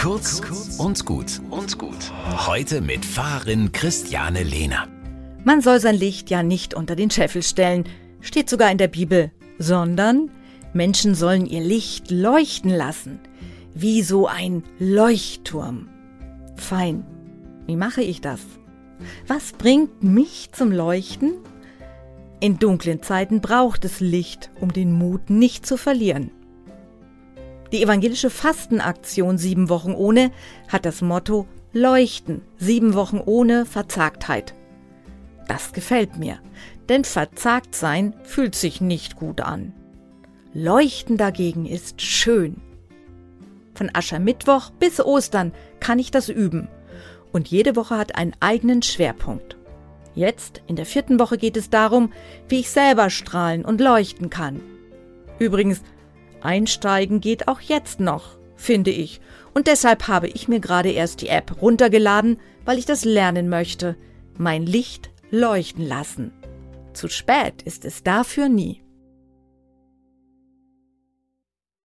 Kurz und gut und gut. Heute mit Fahrerin Christiane Lehner. Man soll sein Licht ja nicht unter den Scheffel stellen, steht sogar in der Bibel, sondern Menschen sollen ihr Licht leuchten lassen, wie so ein Leuchtturm. Fein. Wie mache ich das? Was bringt mich zum Leuchten? In dunklen Zeiten braucht es Licht, um den Mut nicht zu verlieren. Die evangelische Fastenaktion Sieben Wochen ohne hat das Motto Leuchten, sieben Wochen ohne Verzagtheit. Das gefällt mir, denn verzagt sein fühlt sich nicht gut an. Leuchten dagegen ist schön. Von Aschermittwoch bis Ostern kann ich das üben. Und jede Woche hat einen eigenen Schwerpunkt. Jetzt, in der vierten Woche, geht es darum, wie ich selber strahlen und leuchten kann. Übrigens, einsteigen geht auch jetzt noch, finde ich. Und deshalb habe ich mir gerade erst die App runtergeladen, weil ich das lernen möchte. Mein Licht leuchten lassen. Zu spät ist es dafür nie.